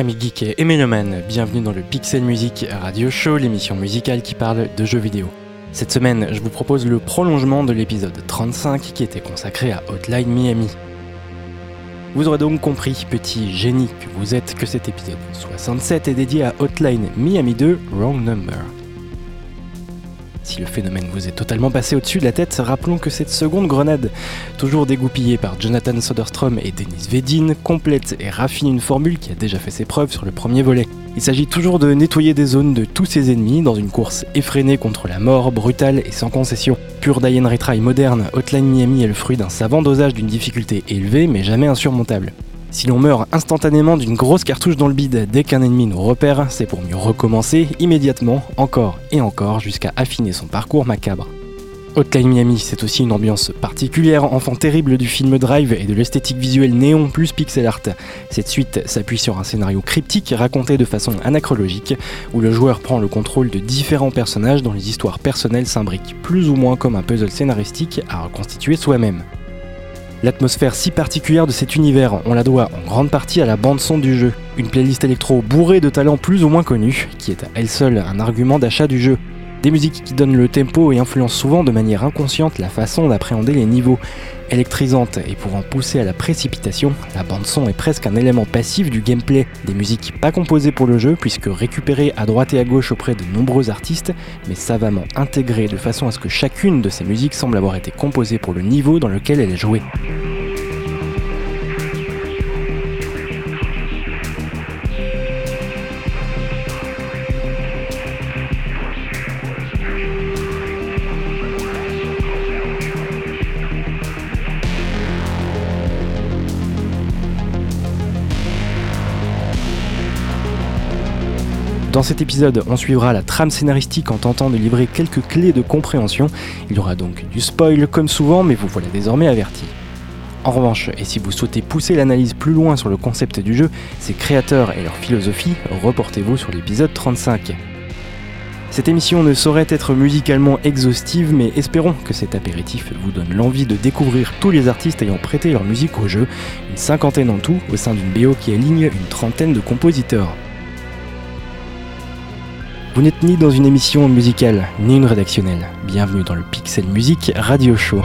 Amis geeks et mélomanes, bienvenue dans le Pixel Music Radio Show, l'émission musicale qui parle de jeux vidéo. Cette semaine, je vous propose le prolongement de l'épisode 35 qui était consacré à Hotline Miami. Vous aurez donc compris, petit génie que vous êtes, que cet épisode 67 est dédié à Hotline Miami 2 Wrong Number. Si le phénomène vous est totalement passé au-dessus de la tête, rappelons que cette seconde grenade, toujours dégoupillée par Jonathan Soderstrom et Denis Vedin, complète et raffine une formule qui a déjà fait ses preuves sur le premier volet. Il s'agit toujours de nettoyer des zones de tous ses ennemis dans une course effrénée contre la mort, brutale et sans concession. Pure die retry moderne, Hotline Miami est le fruit d'un savant dosage d'une difficulté élevée mais jamais insurmontable. Si l'on meurt instantanément d'une grosse cartouche dans le bide dès qu'un ennemi nous repère, c'est pour mieux recommencer immédiatement, encore et encore, jusqu'à affiner son parcours macabre. Hotline Miami, c'est aussi une ambiance particulière, enfant terrible du film Drive et de l'esthétique visuelle néon plus pixel art. Cette suite s'appuie sur un scénario cryptique raconté de façon anachrologique, où le joueur prend le contrôle de différents personnages dont les histoires personnelles s'imbriquent plus ou moins comme un puzzle scénaristique à reconstituer soi-même. L'atmosphère si particulière de cet univers, on la doit en grande partie à la bande-son du jeu, une playlist électro bourrée de talents plus ou moins connus, qui est à elle seule un argument d'achat du jeu. Des musiques qui donnent le tempo et influencent souvent de manière inconsciente la façon d'appréhender les niveaux. Électrisante et pouvant pousser à la précipitation, la bande-son est presque un élément passif du gameplay. Des musiques pas composées pour le jeu, puisque récupérées à droite et à gauche auprès de nombreux artistes, mais savamment intégrées de façon à ce que chacune de ces musiques semble avoir été composée pour le niveau dans lequel elle est jouée. Cet épisode, on suivra la trame scénaristique en tentant de livrer quelques clés de compréhension. Il y aura donc du spoil comme souvent, mais vous voilà désormais averti. En revanche, et si vous souhaitez pousser l'analyse plus loin sur le concept du jeu, ses créateurs et leur philosophie, reportez-vous sur l'épisode 35. Cette émission ne saurait être musicalement exhaustive, mais espérons que cet apéritif vous donne l'envie de découvrir tous les artistes ayant prêté leur musique au jeu, une cinquantaine en tout, au sein d'une BO qui aligne une trentaine de compositeurs. Vous n'êtes ni dans une émission musicale, ni une rédactionnelle. Bienvenue dans le Pixel Music Radio Show.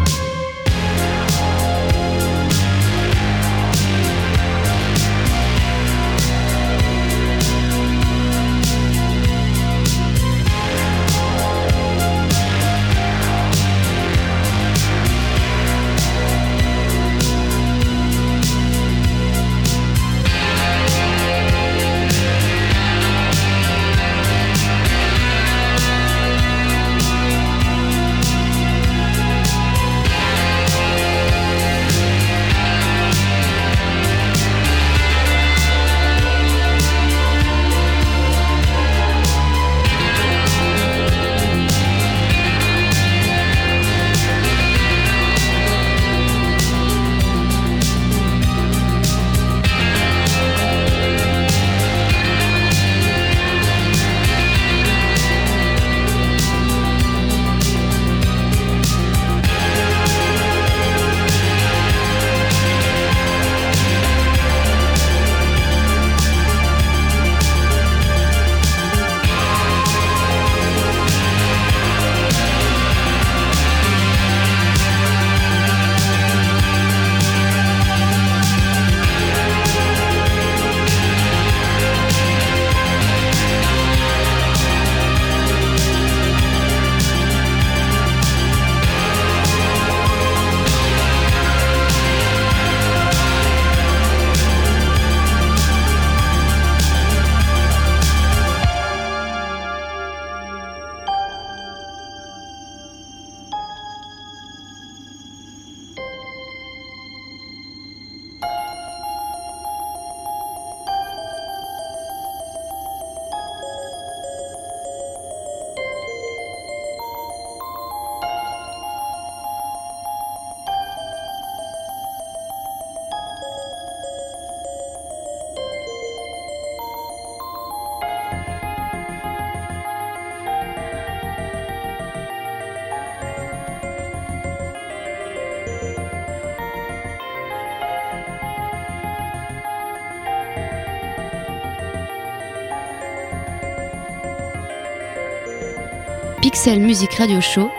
Pixel Music Radio Show,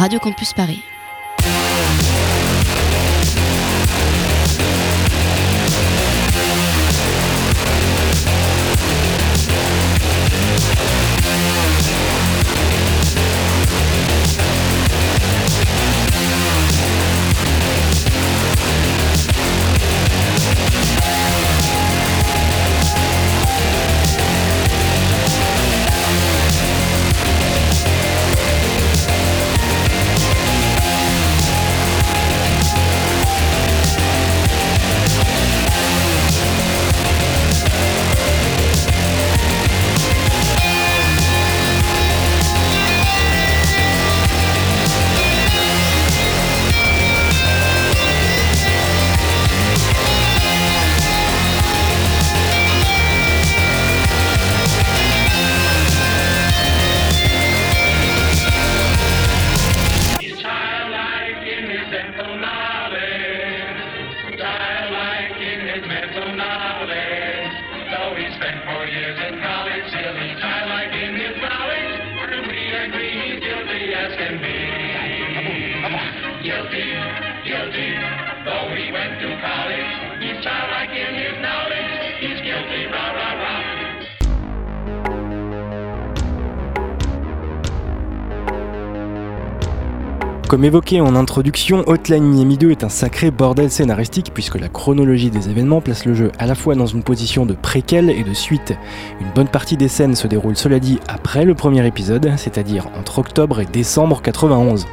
Radio Campus Paris. Comme évoqué en introduction, Hotline Miami 2 est un sacré bordel scénaristique puisque la chronologie des événements place le jeu à la fois dans une position de préquel et de suite. Une bonne partie des scènes se déroule cela dit après le premier épisode, c'est-à-dire entre octobre et décembre 91.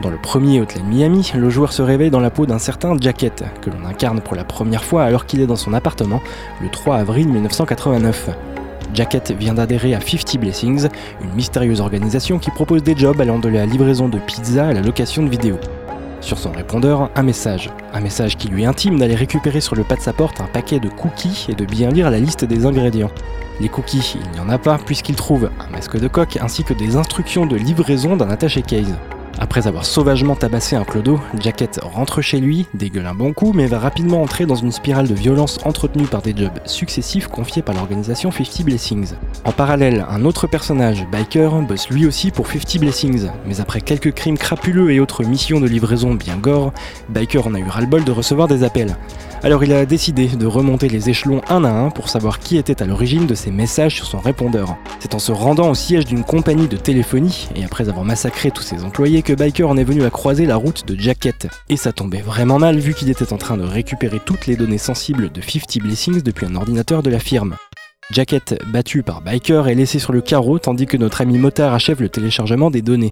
Dans le premier Hotline Miami, le joueur se réveille dans la peau d'un certain Jacket, que l'on incarne pour la première fois alors qu'il est dans son appartement le 3 avril 1989. Jacket vient d'adhérer à 50 Blessings, une mystérieuse organisation qui propose des jobs allant de la livraison de pizza à la location de vidéos. Sur son répondeur, un message. Un message qui lui intime d'aller récupérer sur le pas de sa porte un paquet de cookies et de bien lire la liste des ingrédients. Les cookies, il n'y en a pas puisqu'il trouve un masque de coq ainsi que des instructions de livraison d'un attaché case. Après avoir sauvagement tabassé un clodo, Jacket rentre chez lui, dégueule un bon coup, mais va rapidement entrer dans une spirale de violence entretenue par des jobs successifs confiés par l'organisation 50 Blessings. En parallèle, un autre personnage, Biker, bosse lui aussi pour 50 Blessings, mais après quelques crimes crapuleux et autres missions de livraison bien gore, Biker en a eu ras-le-bol de recevoir des appels. Alors il a décidé de remonter les échelons un à un pour savoir qui était à l'origine de ces messages sur son répondeur. C'est en se rendant au siège d'une compagnie de téléphonie, et après avoir massacré tous ses employés, que Biker en est venu à croiser la route de Jacket. Et ça tombait vraiment mal vu qu'il était en train de récupérer toutes les données sensibles de 50 Blessings depuis un ordinateur de la firme. Jacket, battu par Biker, est laissé sur le carreau tandis que notre ami Motard achève le téléchargement des données.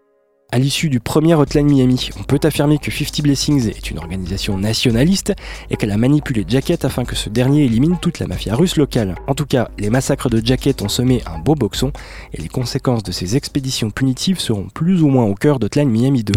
À l'issue du premier Hotline Miami, on peut affirmer que 50 Blessings est une organisation nationaliste et qu'elle a manipulé Jacket afin que ce dernier élimine toute la mafia russe locale. En tout cas, les massacres de Jacket ont semé un beau boxon et les conséquences de ces expéditions punitives seront plus ou moins au cœur d'Hotline Miami 2.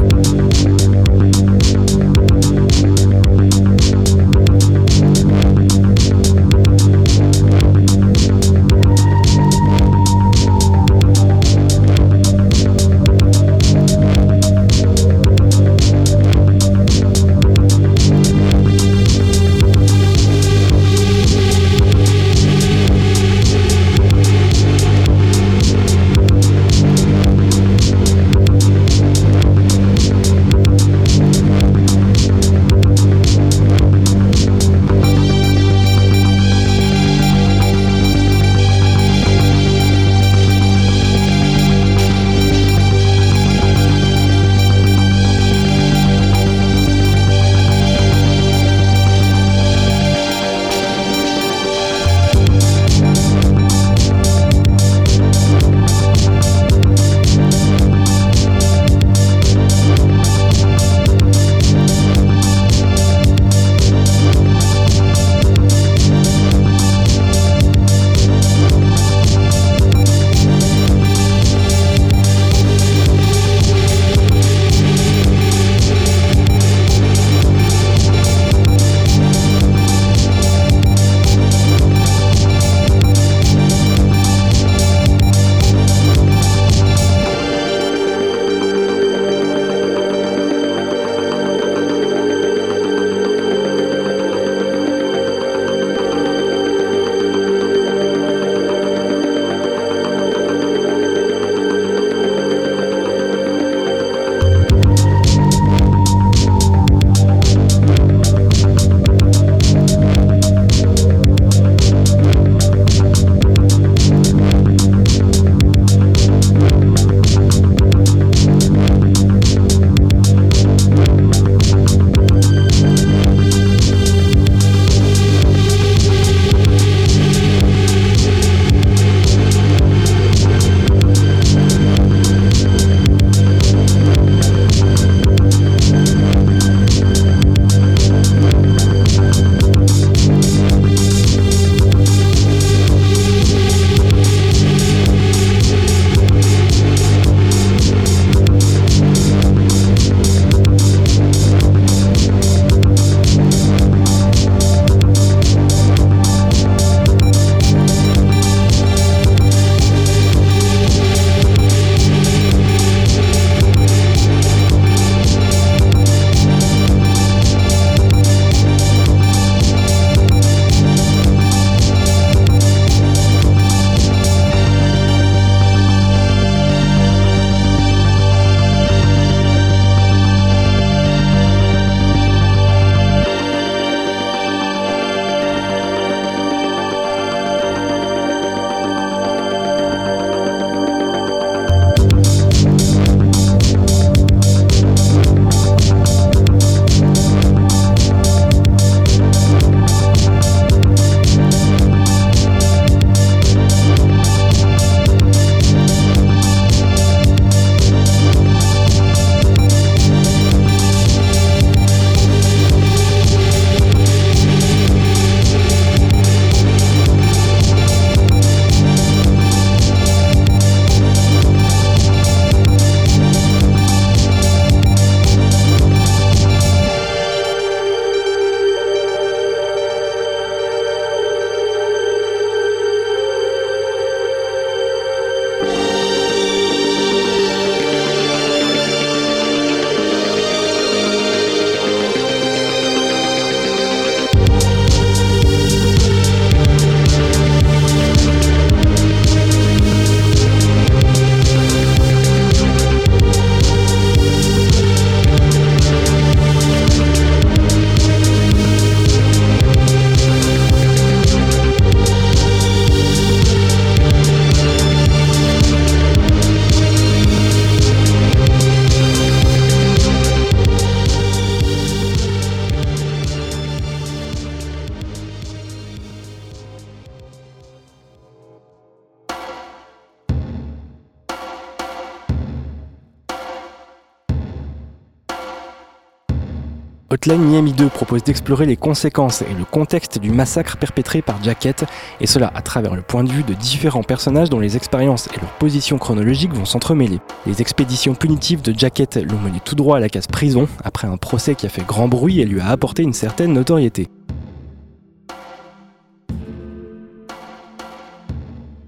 Hotline Miami 2 propose d'explorer les conséquences et le contexte du massacre perpétré par Jacket, et cela à travers le point de vue de différents personnages dont les expériences et leur position chronologique vont s'entremêler. Les expéditions punitives de Jacket l'ont mené tout droit à la case prison, après un procès qui a fait grand bruit et lui a apporté une certaine notoriété.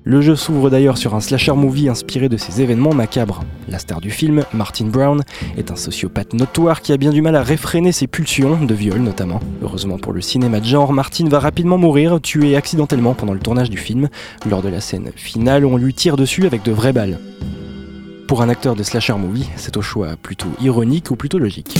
Le jeu s'ouvre d'ailleurs sur un slasher movie inspiré de ces événements macabres. La star du film, Martin Brown, est un sociopathe notoire qui a bien du mal à réfréner ses pulsions, de viol notamment. Heureusement pour le cinéma de genre, Martin va rapidement mourir, tué accidentellement pendant le tournage du film. Lors de la scène finale, on lui tire dessus avec de vraies balles. Pour un acteur de slasher movie, c'est au choix plutôt ironique ou plutôt logique.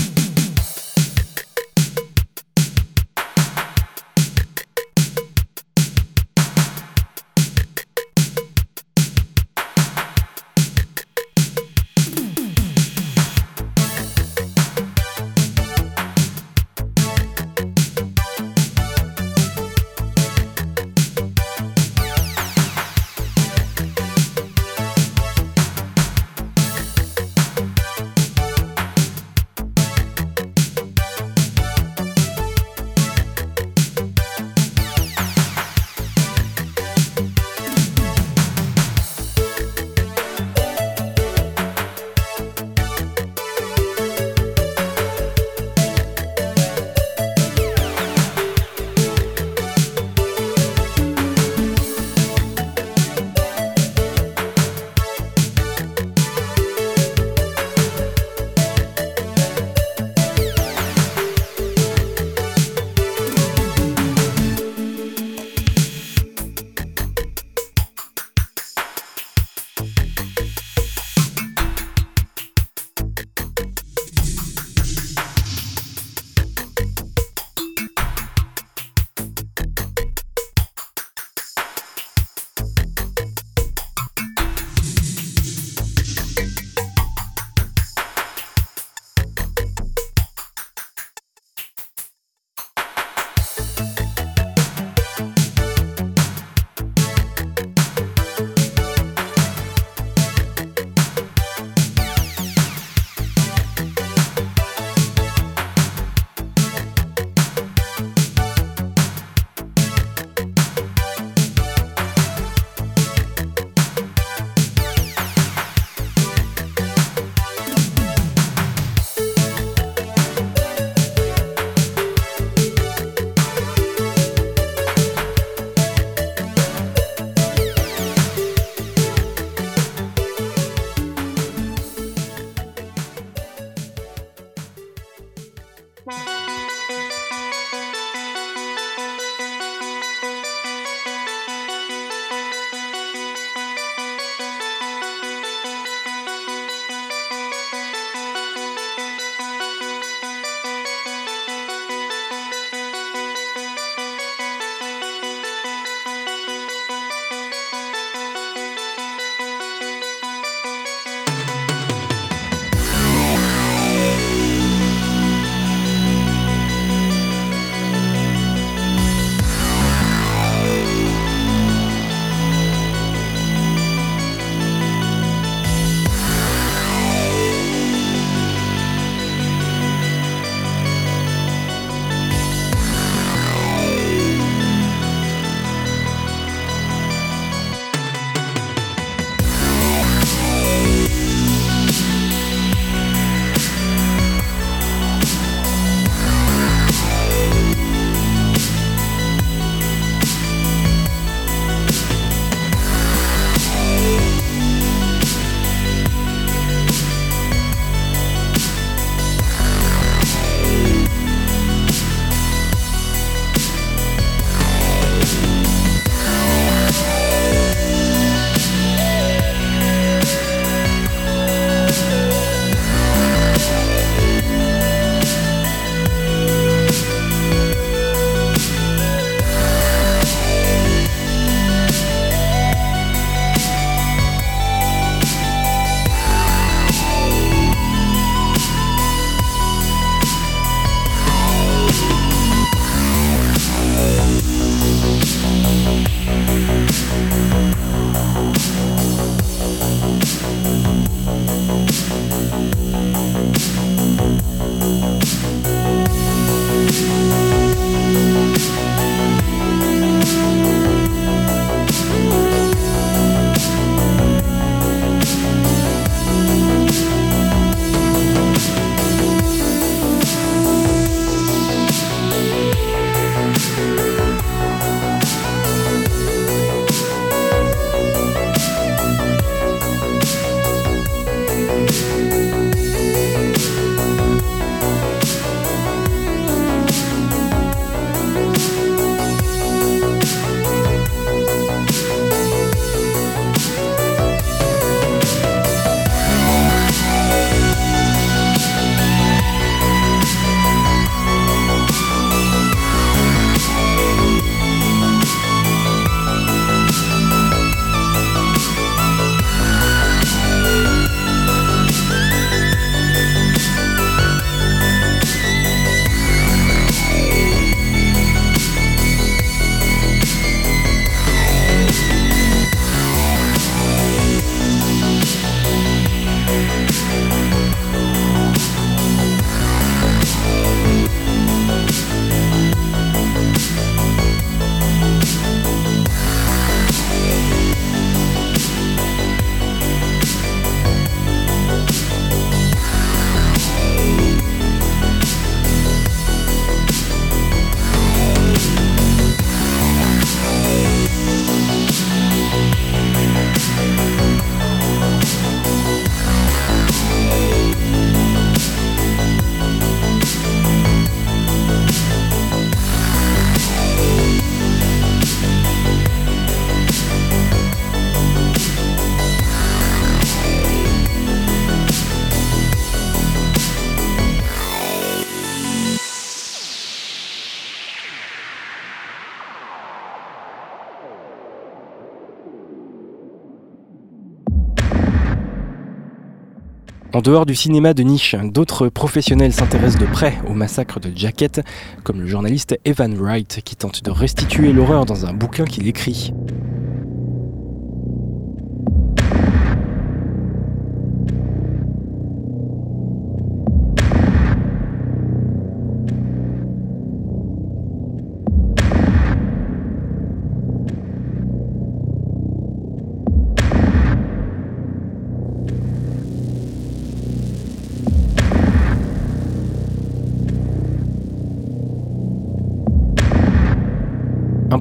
En dehors du cinéma de niche, d'autres professionnels s'intéressent de près au massacre de Jacket, comme le journaliste Evan Wright qui tente de restituer l'horreur dans un bouquin qu'il écrit.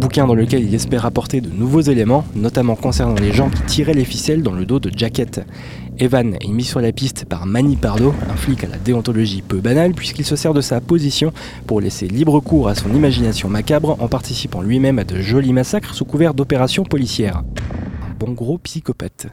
Dans lequel il espère apporter de nouveaux éléments, notamment concernant les gens qui tiraient les ficelles dans le dos de Jacket. Evan est mis sur la piste par Manny Pardo, un flic à la déontologie peu banale puisqu'il se sert de sa position pour laisser libre cours à son imagination macabre en participant lui-même à de jolis massacres sous couvert d'opérations policières. Un bon gros psychopathe.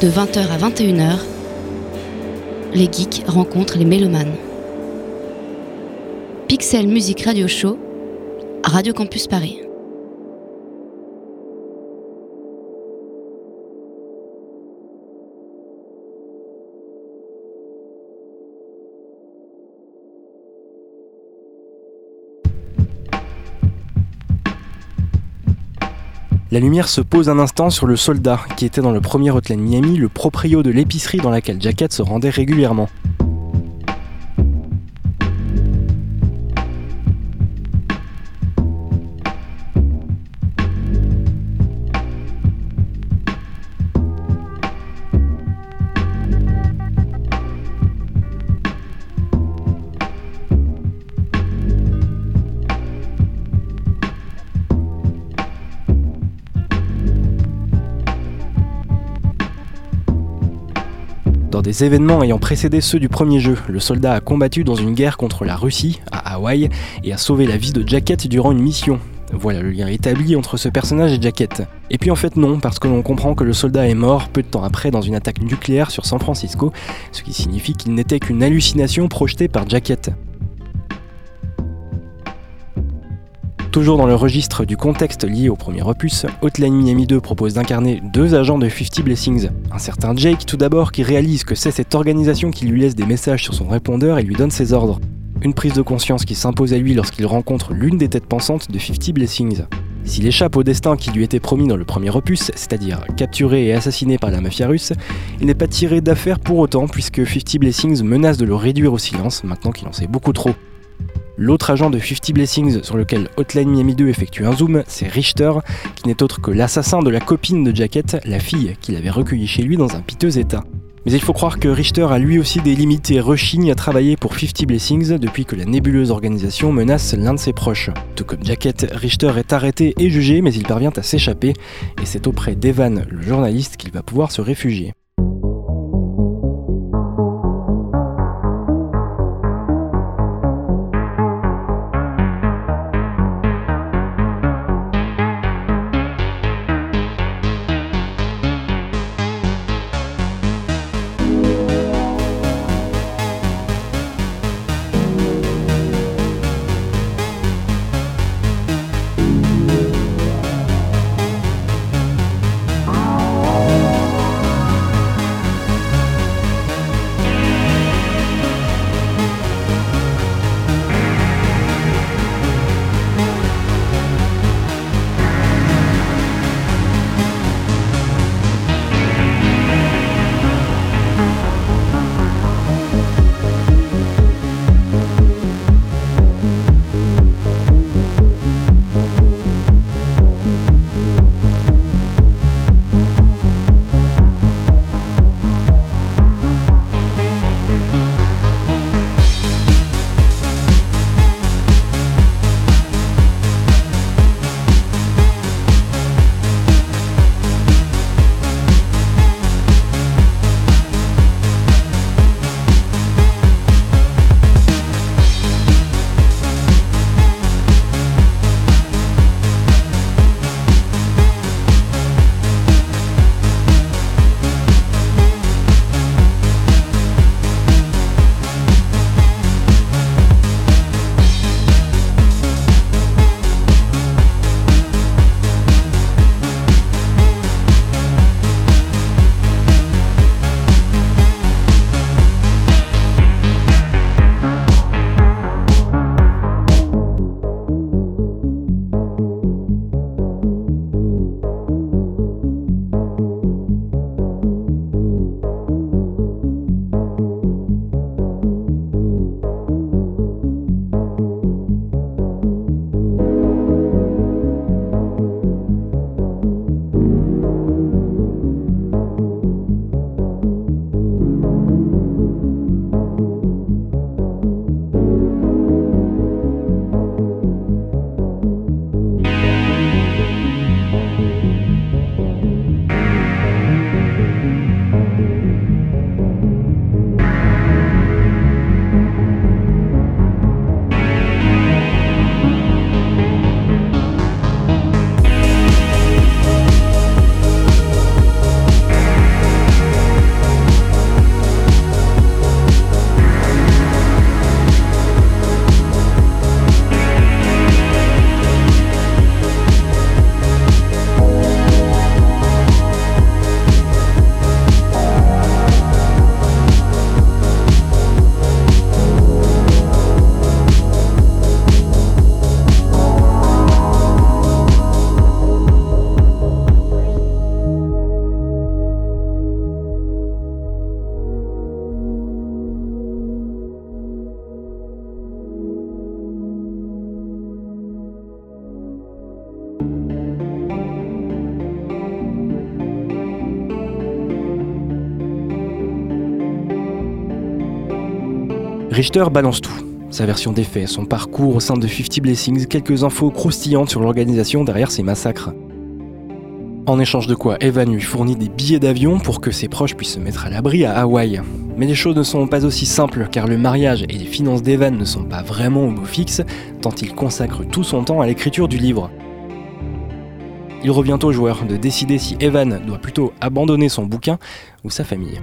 De 20h à 21h, les geeks rencontrent les mélomanes. Pixel Music Radio Show, Radio Campus Paris. La lumière se pose un instant sur le soldat, qui était dans le premier Hotline Miami le proprio de l'épicerie dans laquelle Jacket se rendait régulièrement. Des événements ayant précédé ceux du premier jeu, le soldat a combattu dans une guerre contre la Russie, à Hawaï, et a sauvé la vie de Jacket durant une mission. Voilà le lien établi entre ce personnage et Jacket. Et puis en fait non, parce que l'on comprend que le soldat est mort peu de temps après dans une attaque nucléaire sur San Francisco, ce qui signifie qu'il n'était qu'une hallucination projetée par Jacket. Toujours dans le registre du contexte lié au premier opus, Hotline Miami 2 propose d'incarner deux agents de 50 Blessings. Un certain Jake tout d'abord qui réalise que c'est cette organisation qui lui laisse des messages sur son répondeur et lui donne ses ordres. Une prise de conscience qui s'impose à lui lorsqu'il rencontre l'une des têtes pensantes de 50 Blessings. S'il échappe au destin qui lui était promis dans le premier opus, c'est-à-dire capturé et assassiné par la mafia russe, il n'est pas tiré d'affaire pour autant puisque 50 Blessings menace de le réduire au silence maintenant qu'il en sait beaucoup trop. L'autre agent de 50 Blessings sur lequel Hotline Miami 2 effectue un zoom, c'est Richter, qui n'est autre que l'assassin de la copine de Jacket, la fille qu'il avait recueillie chez lui dans un piteux état. Mais il faut croire que Richter a lui aussi des limites rechigne à travailler pour 50 Blessings depuis que la nébuleuse organisation menace l'un de ses proches. Tout comme Jacket, Richter est arrêté et jugé, mais il parvient à s'échapper, et c'est auprès d'Evan, le journaliste, qu'il va pouvoir se réfugier. Richter balance tout. Sa version des faits, son parcours au sein de 50 Blessings, quelques infos croustillantes sur l'organisation derrière ces massacres. En échange de quoi, Evan lui fournit des billets d'avion pour que ses proches puissent se mettre à l'abri à Hawaï. Mais les choses ne sont pas aussi simples car le mariage et les finances d'Evan ne sont pas vraiment au beau fixe, tant il consacre tout son temps à l'écriture du livre. Il revient au joueur de décider si Evan doit plutôt abandonner son bouquin ou sa famille.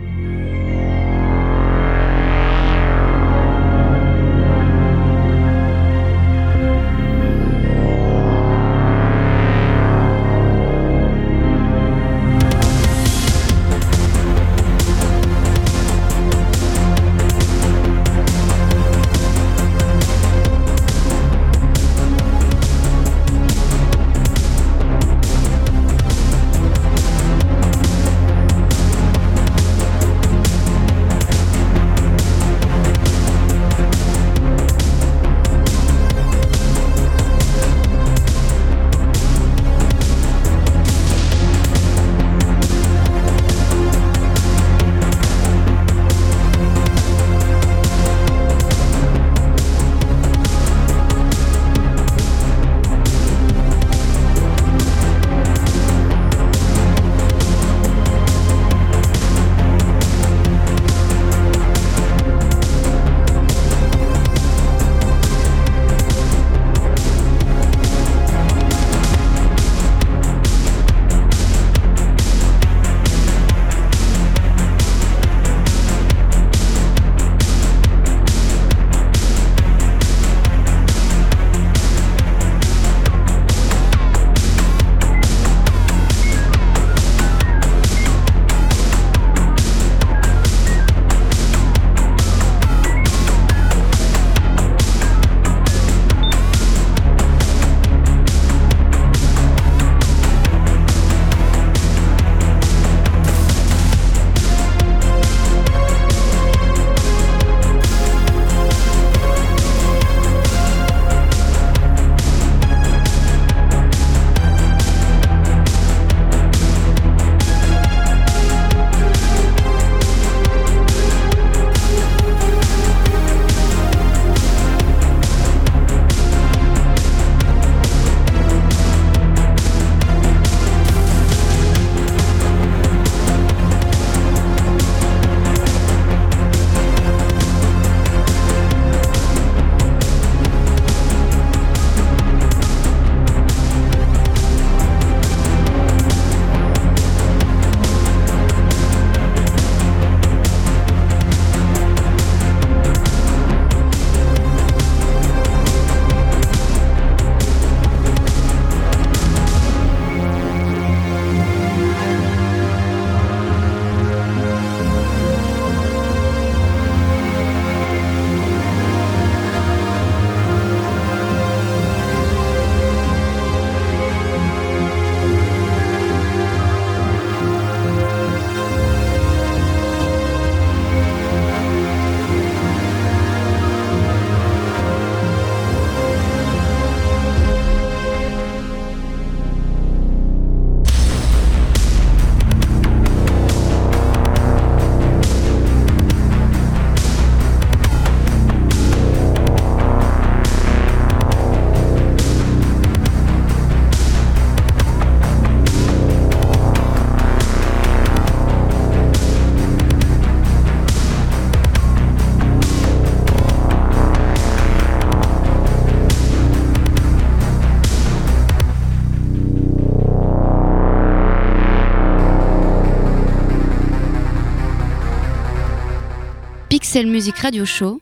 Pixel Music Radio Show,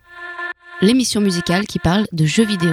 l'émission musicale qui parle de jeux vidéo.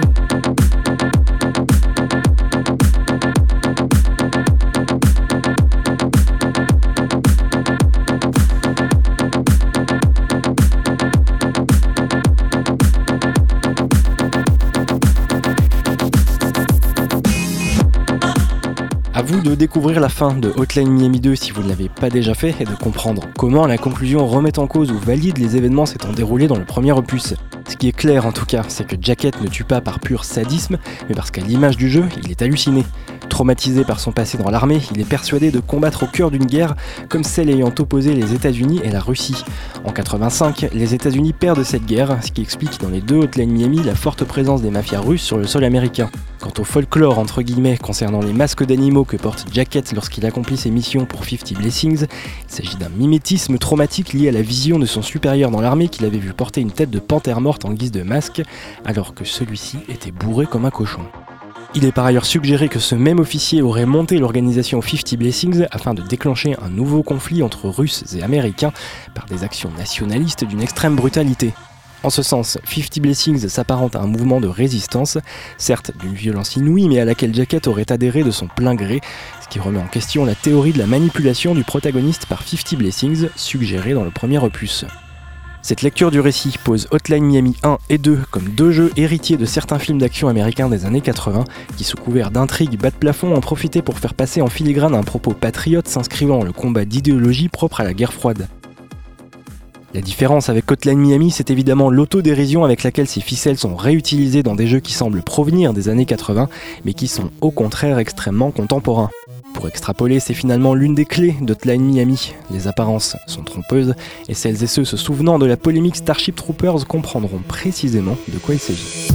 De découvrir la fin de Hotline Miami 2 si vous ne l'avez pas déjà fait et de comprendre comment la conclusion remet en cause ou valide les événements s'étant déroulés dans le premier opus. Ce qui est clair en tout cas, c'est que Jacket ne tue pas par pur sadisme, mais parce qu'à l'image du jeu, il est halluciné. Traumatisé par son passé dans l'armée, il est persuadé de combattre au cœur d'une guerre comme celle ayant opposé les États-Unis et la Russie. En 85, les États-Unis perdent cette guerre, ce qui explique dans les deux Hotline Miami la forte présence des mafias russes sur le sol américain. Quant au folklore entre guillemets concernant les masques d'animaux que porte Jacket lorsqu'il accomplit ses missions pour 50 Blessings, il s'agit d'un mimétisme traumatique lié à la vision de son supérieur dans l'armée qu'il avait vu porter une tête de panthère morte en guise de masque, alors que celui-ci était bourré comme un cochon. Il est par ailleurs suggéré que ce même officier aurait monté l'organisation 50 Blessings afin de déclencher un nouveau conflit entre Russes et Américains par des actions nationalistes d'une extrême brutalité. En ce sens, 50 Blessings s'apparente à un mouvement de résistance, certes d'une violence inouïe, mais à laquelle Jacket aurait adhéré de son plein gré, ce qui remet en question la théorie de la manipulation du protagoniste par 50 Blessings suggérée dans le premier opus. Cette lecture du récit pose Hotline Miami 1 et 2 comme deux jeux héritiers de certains films d'action américains des années 80 qui, sous couvert d'intrigues bas de plafond, ont profité pour faire passer en filigrane un propos patriote s'inscrivant le combat d'idéologie propre à la guerre froide. La différence avec Hotline Miami, c'est évidemment l'autodérision avec laquelle ces ficelles sont réutilisées dans des jeux qui semblent provenir des années 80, mais qui sont au contraire extrêmement contemporains. Pour extrapoler, c'est finalement l'une des clés d'Hotline Miami. Les apparences sont trompeuses, et celles et ceux se souvenant de la polémique Starship Troopers comprendront précisément de quoi il s'agit.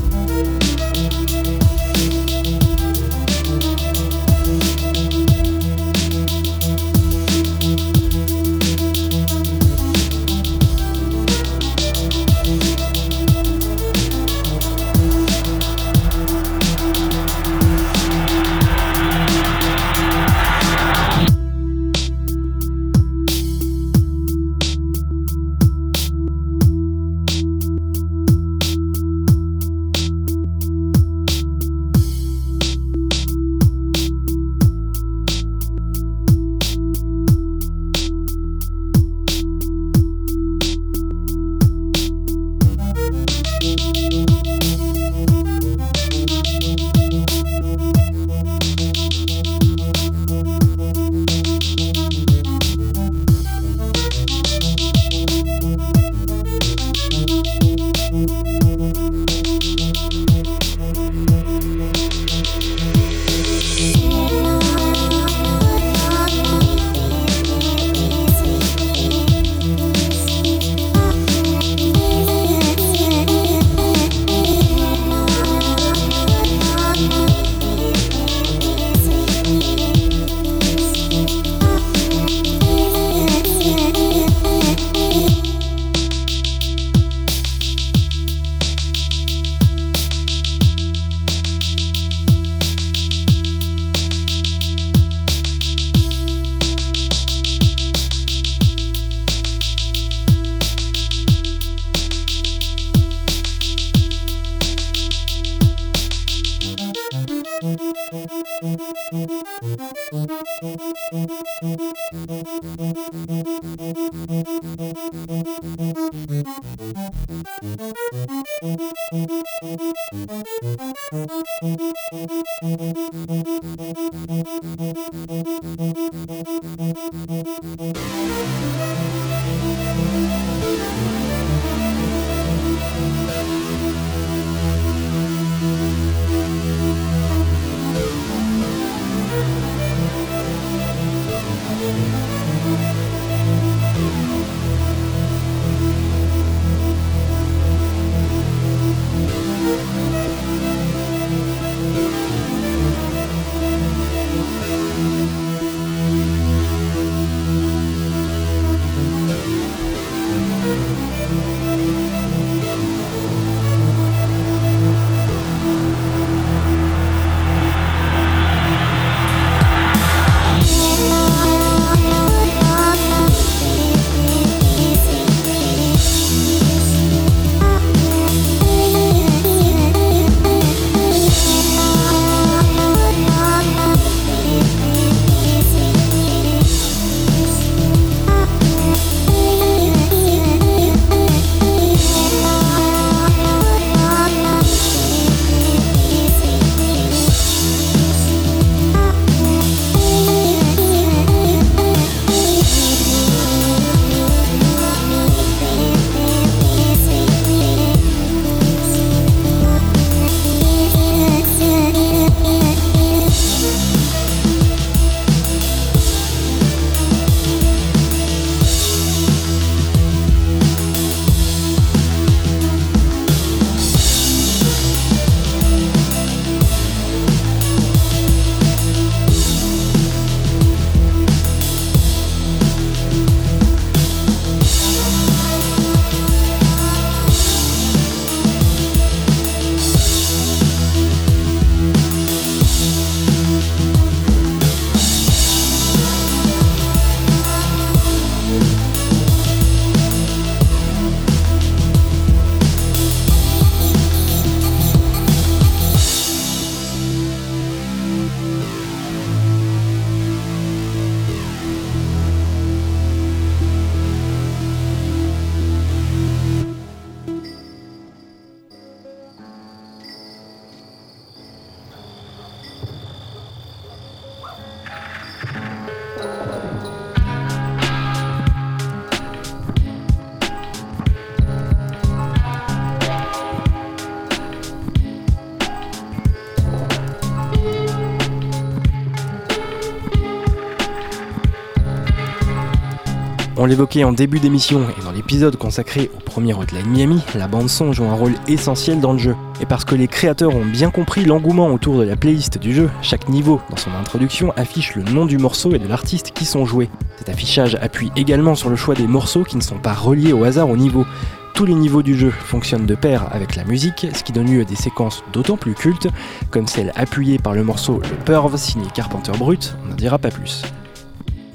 On l'évoquait en début d'émission et dans l'épisode consacré au premier Hotline Miami, la bande-son joue un rôle essentiel dans le jeu. Et parce que les créateurs ont bien compris l'engouement autour de la playlist du jeu, chaque niveau dans son introduction affiche le nom du morceau et de l'artiste qui sont joués. Cet affichage appuie également sur le choix des morceaux qui ne sont pas reliés au hasard au niveau. Tous les niveaux du jeu fonctionnent de pair avec la musique, ce qui donne lieu à des séquences d'autant plus cultes, comme celle appuyée par le morceau Le Perv signé Carpenter Brut, on n'en dira pas plus.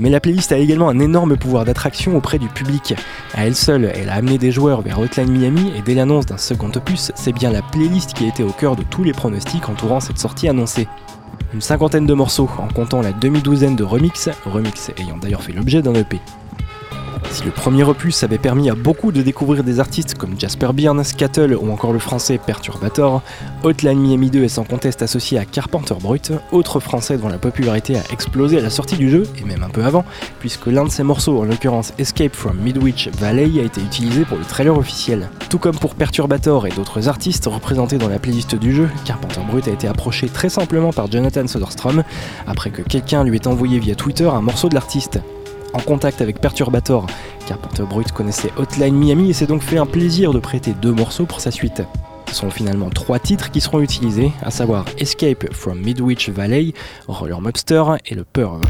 Mais la playlist a également un énorme pouvoir d'attraction auprès du public. À elle seule, elle a amené des joueurs vers Hotline Miami et dès l'annonce d'un second opus, c'est bien la playlist qui a été au cœur de tous les pronostics entourant cette sortie annoncée. Une cinquantaine de morceaux en comptant la demi-douzaine de remix, remix ayant d'ailleurs fait l'objet d'un EP. Si le premier opus avait permis à beaucoup de découvrir des artistes comme Jasper Byrne, Scattle ou encore le français Perturbator, Hotline Miami 2 est sans conteste associé à Carpenter Brut, autre français dont la popularité a explosé à la sortie du jeu, et même un peu avant, puisque l'un de ses morceaux, en l'occurrence Escape from Midwich Valley, a été utilisé pour le trailer officiel. Tout comme pour Perturbator et d'autres artistes représentés dans la playlist du jeu, Carpenter Brut a été approché très simplement par Jonathan Soderstrom, après que quelqu'un lui ait envoyé via Twitter un morceau de l'artiste en contact avec Perturbator, car Brut connaissait Hotline Miami et s'est donc fait un plaisir de prêter deux morceaux pour sa suite. Ce sont finalement trois titres qui seront utilisés, à savoir Escape from Midwich Valley, Roller Mobster et le Perv.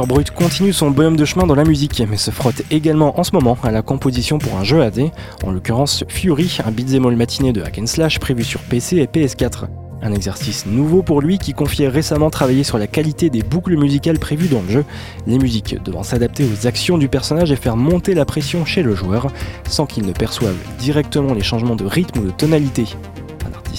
Brut continue son bonhomme de chemin dans la musique, mais se frotte également en ce moment à la composition pour un jeu AD, en l'occurrence Fury, un beat'em all matiné de hack slash prévu sur PC et PS4. Un exercice nouveau pour lui qui confiait récemment travailler sur la qualité des boucles musicales prévues dans le jeu, les musiques devant s'adapter aux actions du personnage et faire monter la pression chez le joueur, sans qu'il ne perçoive directement les changements de rythme ou de tonalité.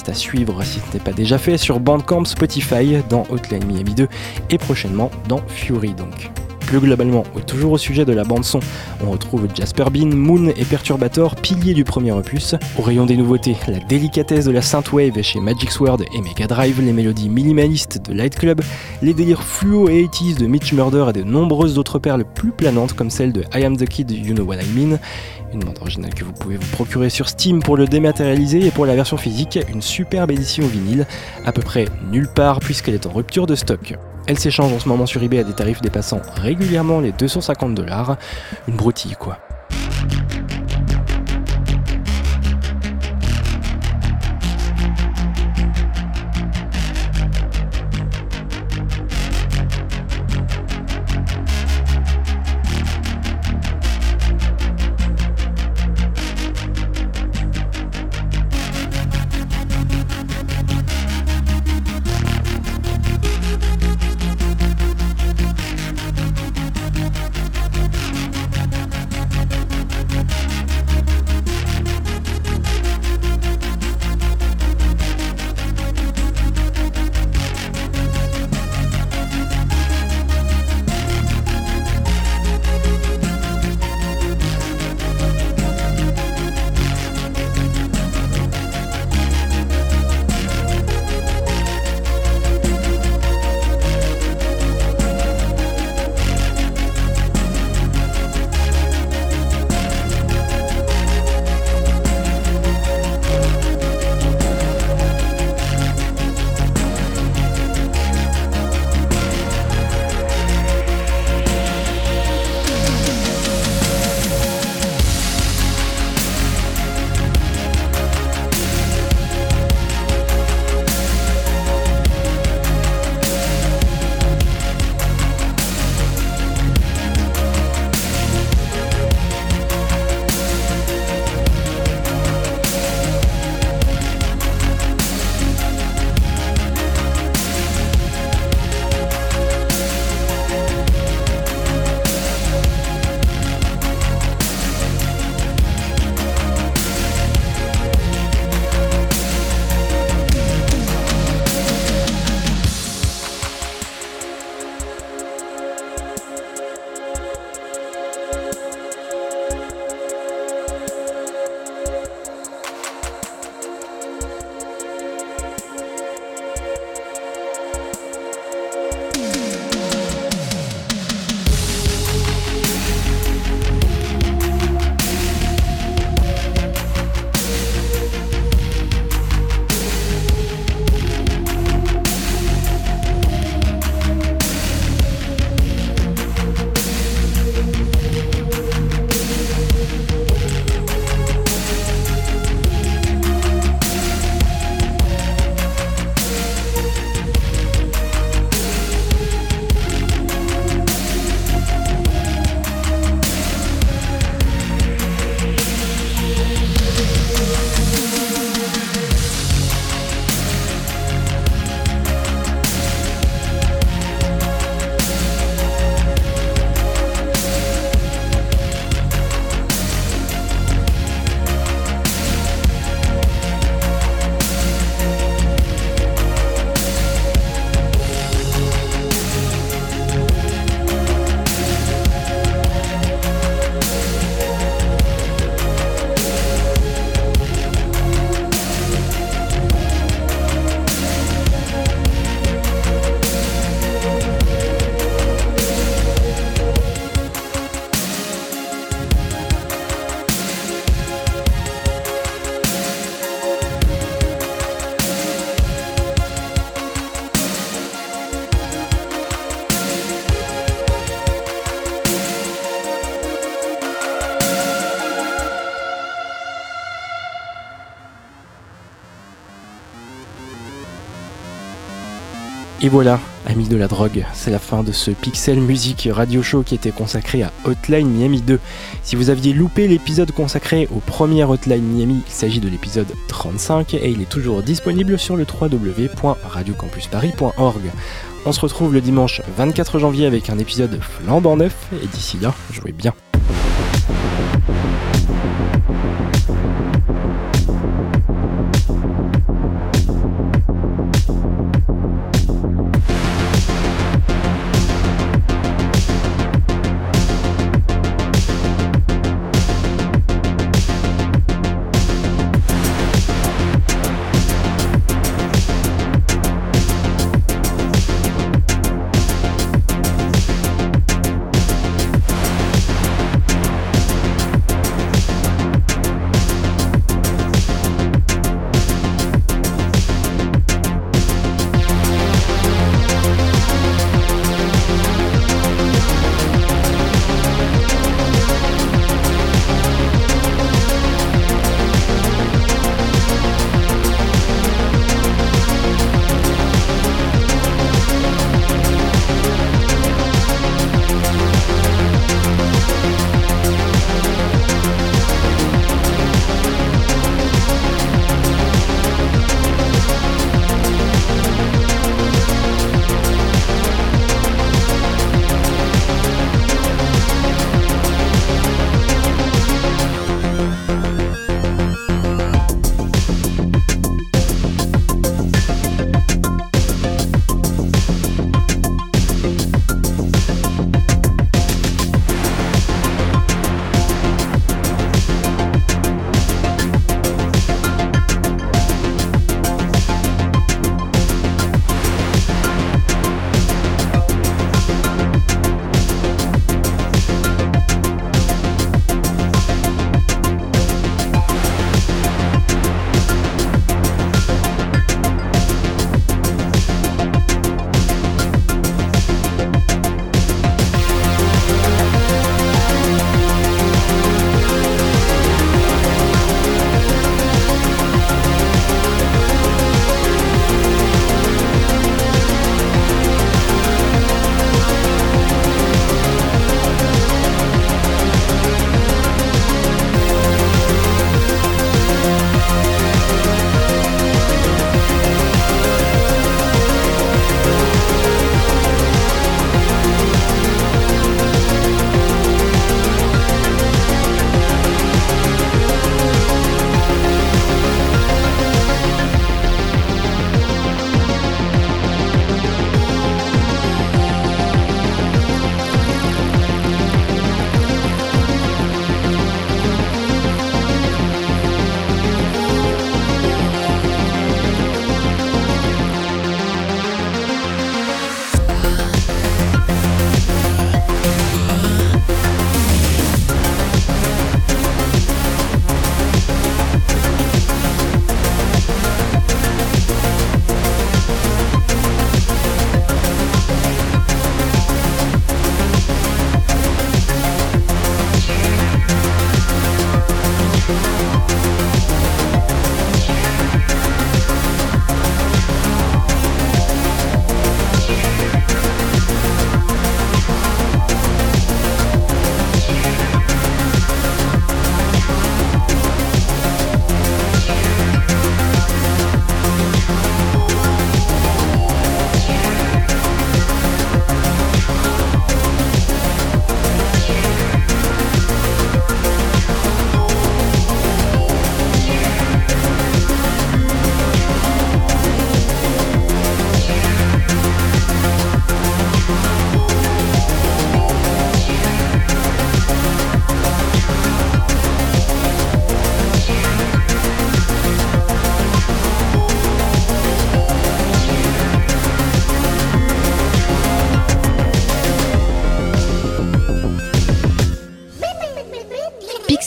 À suivre si ce n'est pas déjà fait sur Bandcamp, Spotify, dans Hotline Miami 2 et prochainement dans Fury donc. Plus globalement, toujours au sujet de la bande-son, on retrouve Jasper Bean, Moon et Perturbator, piliers du premier opus. Au rayon des nouveautés, la délicatesse de la synthwave chez Magic Sword et Mega Drive, les mélodies minimalistes de Light Club, les délires fluo et 80 de Mitch Murder et de nombreuses autres perles plus planantes comme celle de I Am the Kid, You Know What I Mean. Une bande originale que vous pouvez vous procurer sur Steam pour le dématérialiser et pour la version physique, une superbe édition vinyle, à peu près nulle part puisqu'elle est en rupture de stock. Elle s'échange en ce moment sur eBay à des tarifs dépassant régulièrement les 250 dollars. Une broutille quoi. Et voilà, amis de la drogue, c'est la fin de ce Pixel Music Radio Show qui était consacré à Hotline Miami 2. Si vous aviez loupé l'épisode consacré au premier Hotline Miami, il s'agit de l'épisode 35 et il est toujours disponible sur le www.radiocampusparis.org. On se retrouve le dimanche 24 janvier avec un épisode flambant neuf et d'ici là, jouez bien.